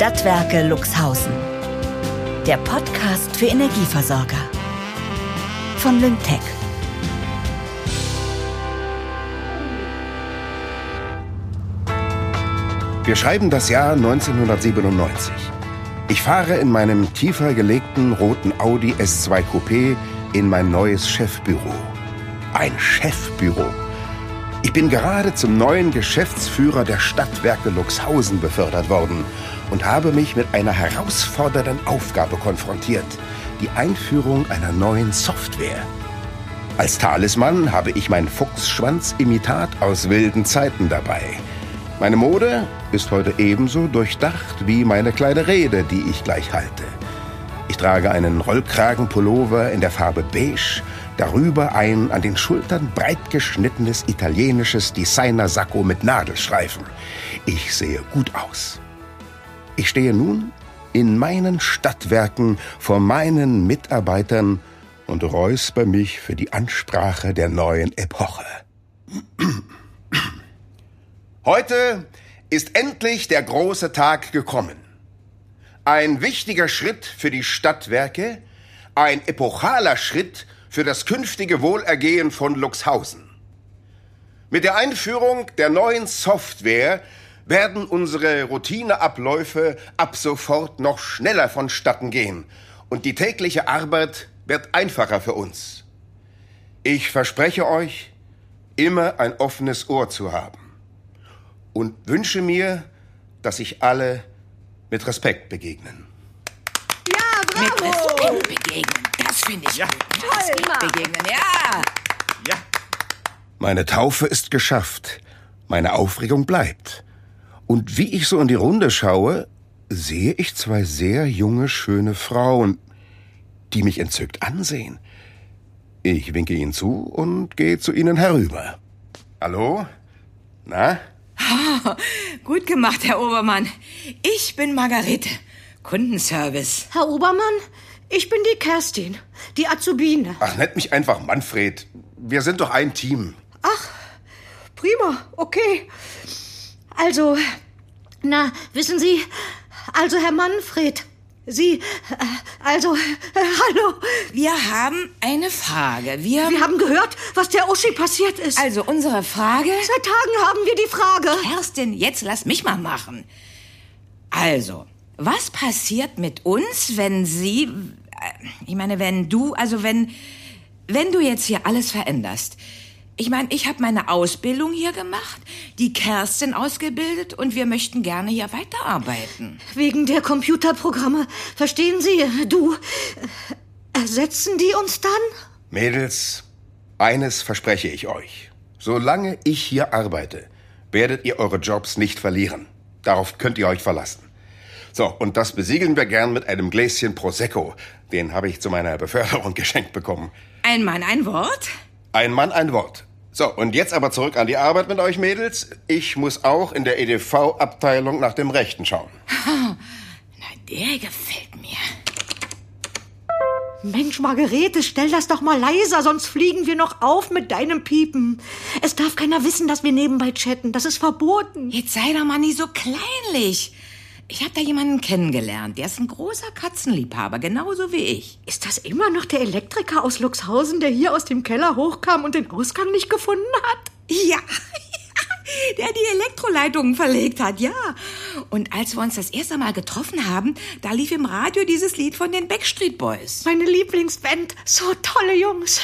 Stadtwerke Luxhausen. Der Podcast für Energieversorger. Von Lyngtech. Wir schreiben das Jahr 1997. Ich fahre in meinem tiefer gelegten roten Audi S2 Coupé in mein neues Chefbüro. Ein Chefbüro. Ich bin gerade zum neuen Geschäftsführer der Stadtwerke Luxhausen befördert worden und habe mich mit einer herausfordernden Aufgabe konfrontiert, die Einführung einer neuen Software. Als Talisman habe ich mein Fuchsschwanz-Imitat aus wilden Zeiten dabei. Meine Mode ist heute ebenso durchdacht wie meine kleine Rede, die ich gleich halte. Ich trage einen Rollkragenpullover in der Farbe beige, darüber ein an den Schultern breit geschnittenes italienisches Designer-Sakko mit Nadelstreifen. Ich sehe gut aus. Ich stehe nun in meinen Stadtwerken vor meinen Mitarbeitern und räusper mich für die Ansprache der neuen Epoche. Heute ist endlich der große Tag gekommen. Ein wichtiger Schritt für die Stadtwerke, ein epochaler Schritt für das künftige Wohlergehen von Luxhausen. Mit der Einführung der neuen Software werden unsere Routineabläufe ab sofort noch schneller vonstatten gehen und die tägliche Arbeit wird einfacher für uns. Ich verspreche euch, immer ein offenes Ohr zu haben und wünsche mir, dass sich alle mit Respekt begegnen. Ja, bravo! Mit Respekt begegnen, das finde ich Ja. gut. Mit Respekt begegnen, ja. Ja. Meine Taufe ist geschafft. Meine Aufregung bleibt. Und wie ich so in die Runde schaue, sehe ich zwei sehr junge, schöne Frauen, die mich entzückt ansehen. Ich winke ihnen zu und gehe zu ihnen herüber. Hallo? Na? Gut gemacht, Herr Obermann. Ich bin Margarete. Kundenservice. Herr Obermann, ich bin die Kerstin, die Azubine. Ach, nennt mich einfach Manfred. Wir sind doch ein Team. Prima, okay. Also, na, wissen Sie, also Herr Manfred, Sie, äh, also, äh, hallo, Wir haben eine Frage. Wir, wir haben gehört, was der Uschi passiert ist. also unsere Frage. Seit Tagen haben wir die Frage. Kerstin, jetzt lass mich mal machen. Also, was passiert mit uns, wenn Sie, äh, ich meine, wenn du, also wenn, wenn du jetzt hier alles veränderst? Ich meine, ich habe meine Ausbildung hier gemacht, die Kerstin ausgebildet und wir möchten gerne hier weiterarbeiten. Wegen der Computerprogramme, verstehen Sie, du, äh, ersetzen die uns dann? Mädels, eines verspreche ich euch. Solange ich hier arbeite, werdet ihr eure Jobs nicht verlieren. Darauf könnt ihr euch verlassen. So, und das besiegeln wir gern mit einem Gläschen Prosecco. Den habe ich zu meiner Beförderung geschenkt bekommen. Ein Mann, ein Wort? Ein Mann, ein Wort. So, und jetzt aber zurück an die Arbeit mit euch Mädels. Ich muss auch in der EDV-Abteilung nach dem Rechten schauen. Na, der gefällt mir. Mensch, Margarete, stell das doch mal leiser, sonst fliegen wir noch auf mit deinem Piepen. Es darf keiner wissen, dass wir nebenbei chatten. Das ist verboten. Jetzt sei doch mal nicht so kleinlich. Ich habe da jemanden kennengelernt, der ist ein großer Katzenliebhaber, genauso wie ich. Ist das immer noch der Elektriker aus Luxhausen, der hier aus dem Keller hochkam und den Ausgang nicht gefunden hat? Ja, der die Elektroleitungen verlegt hat, ja. Und als wir uns das erste Mal getroffen haben, da lief im Radio dieses Lied von den Backstreet Boys. Meine Lieblingsband. So tolle Jungs.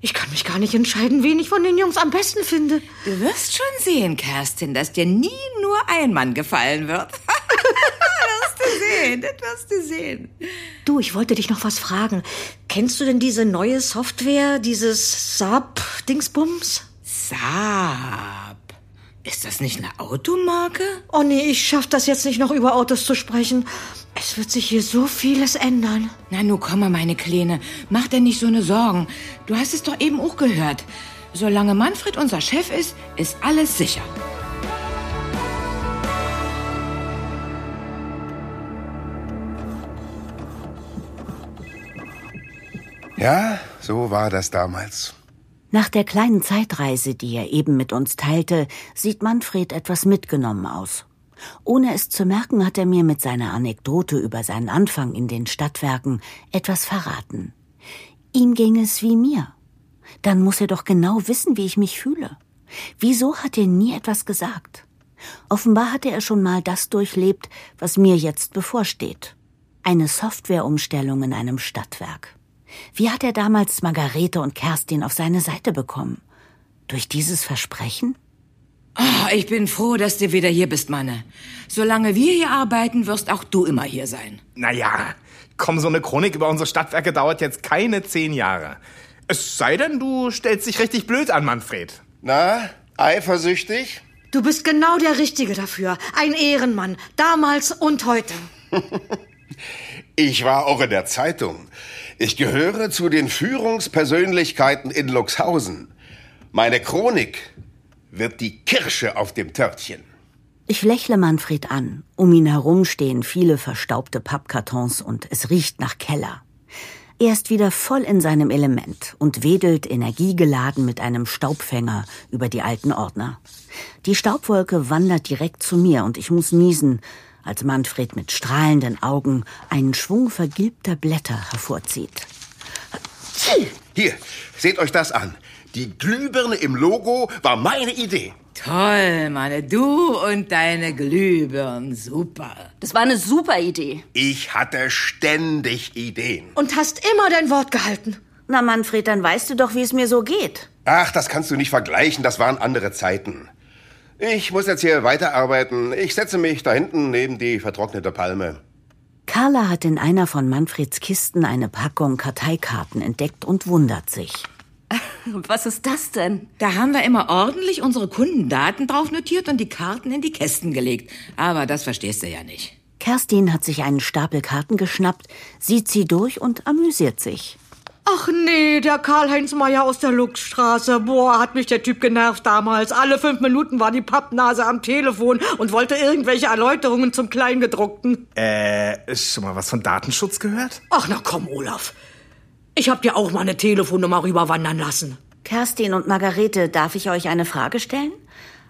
Ich kann mich gar nicht entscheiden, wen ich von den Jungs am besten finde. Du wirst schon sehen, Kerstin, dass dir nie nur ein Mann gefallen wird. sehen, das wirst du sehen. Du, ich wollte dich noch was fragen. Kennst du denn diese neue Software, dieses Saab-Dingsbums? Saab. Ist das nicht eine Automarke? Oh nee, ich schaff das jetzt nicht noch über Autos zu sprechen. Es wird sich hier so vieles ändern. Na, nu komm mal, meine Kleine. Mach dir nicht so eine Sorgen. Du hast es doch eben auch gehört. Solange Manfred unser Chef ist, ist alles sicher. Ja, so war das damals. Nach der kleinen Zeitreise, die er eben mit uns teilte, sieht Manfred etwas mitgenommen aus. Ohne es zu merken, hat er mir mit seiner Anekdote über seinen Anfang in den Stadtwerken etwas verraten. Ihm ging es wie mir. Dann muss er doch genau wissen, wie ich mich fühle. Wieso hat er nie etwas gesagt? Offenbar hatte er schon mal das durchlebt, was mir jetzt bevorsteht. Eine Softwareumstellung in einem Stadtwerk. Wie hat er damals Margarete und Kerstin auf seine Seite bekommen? Durch dieses Versprechen? Oh, ich bin froh, dass du wieder hier bist, Manne. Solange wir hier arbeiten, wirst auch du immer hier sein. Naja, komm, so eine Chronik über unsere Stadtwerke dauert jetzt keine zehn Jahre. Es sei denn, du stellst dich richtig blöd an, Manfred. Na, eifersüchtig? Du bist genau der Richtige dafür. Ein Ehrenmann. Damals und heute. Ich war auch in der Zeitung. Ich gehöre zu den Führungspersönlichkeiten in Luxhausen. Meine Chronik wird die Kirsche auf dem Törtchen. Ich lächle Manfred an. Um ihn herum stehen viele verstaubte Pappkartons und es riecht nach Keller. Er ist wieder voll in seinem Element und wedelt energiegeladen mit einem Staubfänger über die alten Ordner. Die Staubwolke wandert direkt zu mir und ich muss niesen, als Manfred mit strahlenden Augen einen Schwung vergilbter Blätter hervorzieht. Hier, seht euch das an. Die Glühbirne im Logo war meine Idee. Toll, Manne. Du und deine Glühbirnen. Super. Das war eine super Idee. Ich hatte ständig Ideen. Und hast immer dein Wort gehalten. Na, Manfred, dann weißt du doch, wie es mir so geht. Ach, das kannst du nicht vergleichen. Das waren andere Zeiten. Ich muss jetzt hier weiterarbeiten. Ich setze mich da hinten neben die vertrocknete Palme. Carla hat in einer von Manfreds Kisten eine Packung Karteikarten entdeckt und wundert sich. Was ist das denn? Da haben wir immer ordentlich unsere Kundendaten drauf notiert und die Karten in die Kästen gelegt. Aber das verstehst du ja nicht. Kerstin hat sich einen Stapel Karten geschnappt, sieht sie durch und amüsiert sich. Ach nee, der Karl-Heinz Meier aus der Luxstraße. Boah, hat mich der Typ genervt damals. Alle fünf Minuten war die Pappnase am Telefon und wollte irgendwelche Erläuterungen zum Kleingedruckten. Äh, schon mal was von Datenschutz gehört? Ach na komm, Olaf. Ich hab dir auch mal eine Telefonnummer rüberwandern lassen. Kerstin und Margarete, darf ich euch eine Frage stellen?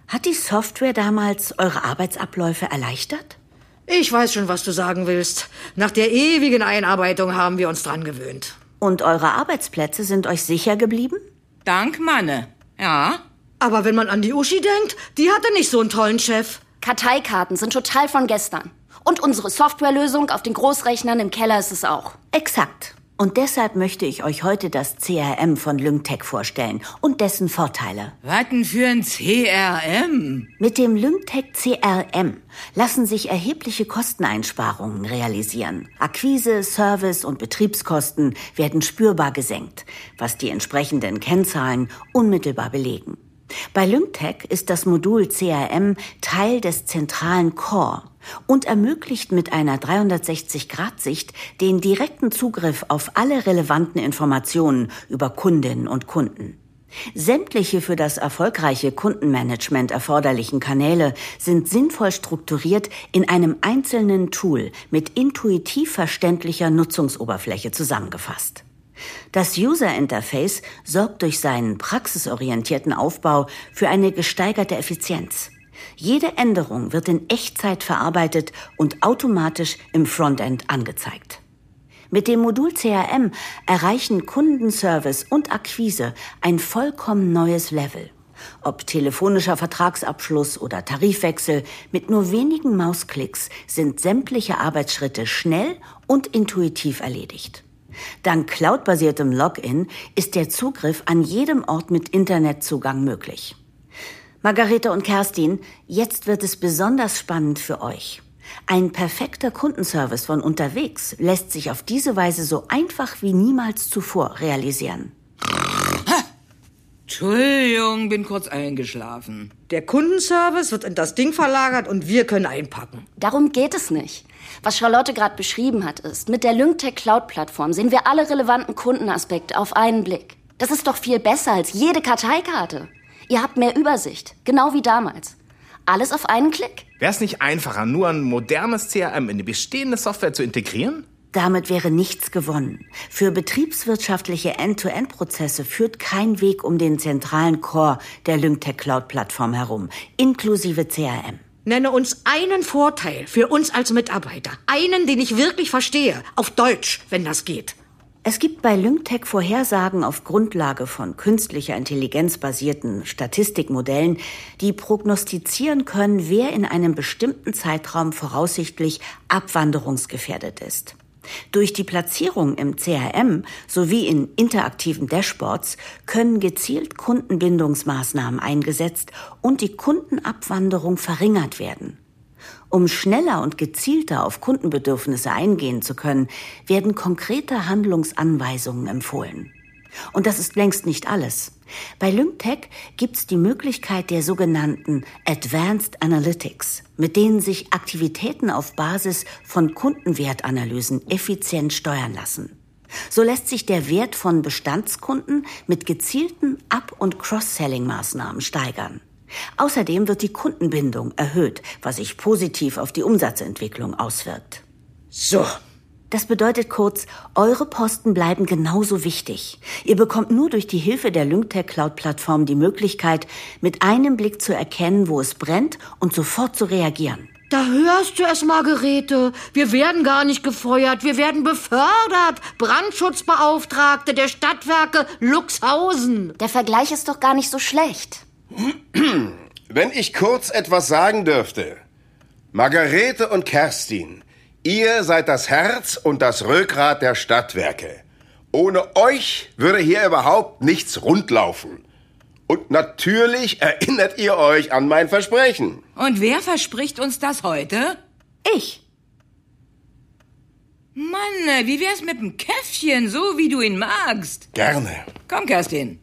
Hat die Software damals eure Arbeitsabläufe erleichtert? Ich weiß schon, was du sagen willst. Nach der ewigen Einarbeitung haben wir uns dran gewöhnt. Und eure Arbeitsplätze sind euch sicher geblieben? Dank, Manne. Ja. Aber wenn man an die Uschi denkt, die hatte nicht so einen tollen Chef. Karteikarten sind total von gestern. Und unsere Softwarelösung auf den Großrechnern im Keller ist es auch. Exakt. Und deshalb möchte ich euch heute das CRM von Lymtech vorstellen und dessen Vorteile. Was denn für ein CRM? Mit dem Lymtech CRM lassen sich erhebliche Kosteneinsparungen realisieren. Akquise, Service und Betriebskosten werden spürbar gesenkt, was die entsprechenden Kennzahlen unmittelbar belegen. Bei Lymtech ist das Modul CRM Teil des zentralen Core und ermöglicht mit einer 360-Grad-Sicht den direkten Zugriff auf alle relevanten Informationen über Kundinnen und Kunden. Sämtliche für das erfolgreiche Kundenmanagement erforderlichen Kanäle sind sinnvoll strukturiert in einem einzelnen Tool mit intuitiv verständlicher Nutzungsoberfläche zusammengefasst. Das User Interface sorgt durch seinen praxisorientierten Aufbau für eine gesteigerte Effizienz. Jede Änderung wird in Echtzeit verarbeitet und automatisch im Frontend angezeigt. Mit dem Modul CRM erreichen Kundenservice und Akquise ein vollkommen neues Level. Ob telefonischer Vertragsabschluss oder Tarifwechsel, mit nur wenigen Mausklicks sind sämtliche Arbeitsschritte schnell und intuitiv erledigt. Dank cloudbasiertem Login ist der Zugriff an jedem Ort mit Internetzugang möglich. Margarete und Kerstin, jetzt wird es besonders spannend für euch. Ein perfekter Kundenservice von unterwegs lässt sich auf diese Weise so einfach wie niemals zuvor realisieren. Entschuldigung, bin kurz eingeschlafen. Der Kundenservice wird in das Ding verlagert und wir können einpacken. Darum geht es nicht. Was Charlotte gerade beschrieben hat, ist, mit der Lymtech Cloud-Plattform sehen wir alle relevanten Kundenaspekte auf einen Blick. Das ist doch viel besser als jede Karteikarte. Ihr habt mehr Übersicht, genau wie damals. Alles auf einen Klick. Wäre es nicht einfacher, nur ein modernes CRM in die bestehende Software zu integrieren? Damit wäre nichts gewonnen. Für betriebswirtschaftliche End-to-End-Prozesse führt kein Weg um den zentralen Core der Lymtech Cloud-Plattform herum, inklusive CRM. Nenne uns einen Vorteil für uns als Mitarbeiter. Einen, den ich wirklich verstehe. Auf Deutsch, wenn das geht. Es gibt bei Lyngtech Vorhersagen auf Grundlage von künstlicher Intelligenz basierten Statistikmodellen, die prognostizieren können, wer in einem bestimmten Zeitraum voraussichtlich abwanderungsgefährdet ist. Durch die Platzierung im CRM sowie in interaktiven Dashboards können gezielt Kundenbindungsmaßnahmen eingesetzt und die Kundenabwanderung verringert werden. Um schneller und gezielter auf Kundenbedürfnisse eingehen zu können, werden konkrete Handlungsanweisungen empfohlen. Und das ist längst nicht alles. Bei Lyngtech gibt's die Möglichkeit der sogenannten Advanced Analytics, mit denen sich Aktivitäten auf Basis von Kundenwertanalysen effizient steuern lassen. So lässt sich der Wert von Bestandskunden mit gezielten Up- und Cross-Selling-Maßnahmen steigern. Außerdem wird die Kundenbindung erhöht, was sich positiv auf die Umsatzentwicklung auswirkt. So. Das bedeutet kurz, eure Posten bleiben genauso wichtig. Ihr bekommt nur durch die Hilfe der Lyngtech Cloud Plattform die Möglichkeit, mit einem Blick zu erkennen, wo es brennt und sofort zu reagieren. Da hörst du es, Margarete. Wir werden gar nicht gefeuert. Wir werden befördert. Brandschutzbeauftragte der Stadtwerke Luxhausen. Der Vergleich ist doch gar nicht so schlecht. Wenn ich kurz etwas sagen dürfte. Margarete und Kerstin, ihr seid das Herz und das Rückgrat der Stadtwerke. Ohne euch würde hier überhaupt nichts rundlaufen. Und natürlich erinnert ihr euch an mein Versprechen. Und wer verspricht uns das heute? Ich. Mann, wie wär's mit dem Käffchen, so wie du ihn magst? Gerne. Komm, Kerstin.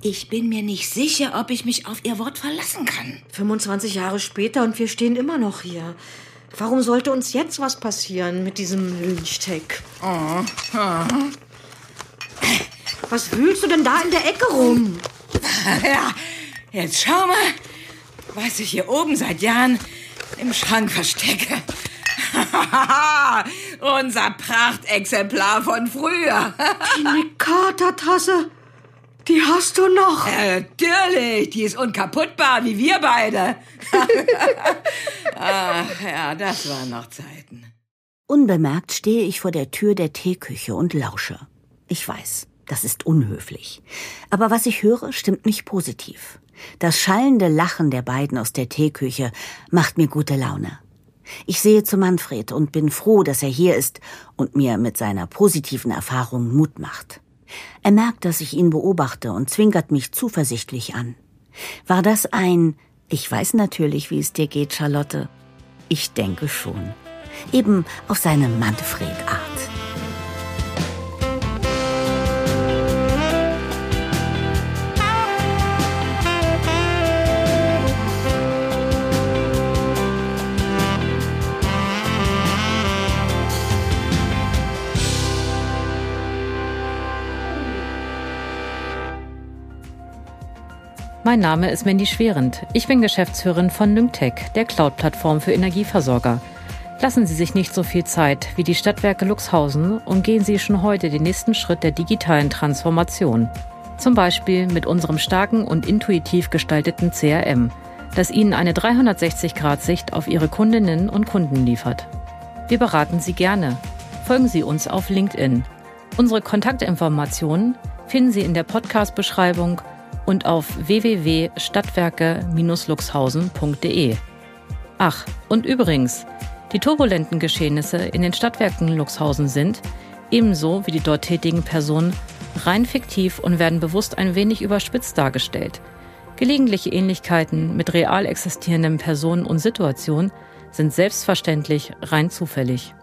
Ich bin mir nicht sicher, ob ich mich auf ihr Wort verlassen kann. 25 Jahre später und wir stehen immer noch hier. Warum sollte uns jetzt was passieren mit diesem Lyntech? Oh, oh. Was wühlst du denn da in der Ecke rum? Ja, jetzt schau mal, was ich hier oben seit Jahren im Schrank verstecke. Unser Prachtexemplar von früher. Die Nekata-Tasse. Die hast du noch. Äh, natürlich, die ist unkaputtbar, wie wir beide. Ach ja, das waren noch Zeiten. Unbemerkt stehe ich vor der Tür der Teeküche und lausche. Ich weiß, das ist unhöflich. Aber was ich höre, stimmt mich positiv. Das schallende Lachen der beiden aus der Teeküche macht mir gute Laune. Ich sehe zu Manfred und bin froh, dass er hier ist und mir mit seiner positiven Erfahrung Mut macht. Er merkt, dass ich ihn beobachte und zwinkert mich zuversichtlich an. War das ein Ich weiß natürlich, wie es dir geht, Charlotte? Ich denke schon. Eben auf seine Manfred-Art. Mein Name ist Mandy Schwerend. Ich bin Geschäftsführerin von Nymtech, der Cloud-Plattform für Energieversorger. Lassen Sie sich nicht so viel Zeit wie die Stadtwerke Luxhausen und gehen Sie schon heute den nächsten Schritt der digitalen Transformation. Zum Beispiel mit unserem starken und intuitiv gestalteten CRM, das Ihnen eine 360-Grad-Sicht auf Ihre Kundinnen und Kunden liefert. Wir beraten Sie gerne. Folgen Sie uns auf LinkedIn. Unsere Kontaktinformationen finden Sie in der Podcast-Beschreibung und auf www.stadtwerke-luxhausen.de. Ach, und übrigens, die turbulenten Geschehnisse in den Stadtwerken Luxhausen sind, ebenso wie die dort tätigen Personen, rein fiktiv und werden bewusst ein wenig überspitzt dargestellt. Gelegentliche Ähnlichkeiten mit real existierenden Personen und Situationen sind selbstverständlich rein zufällig.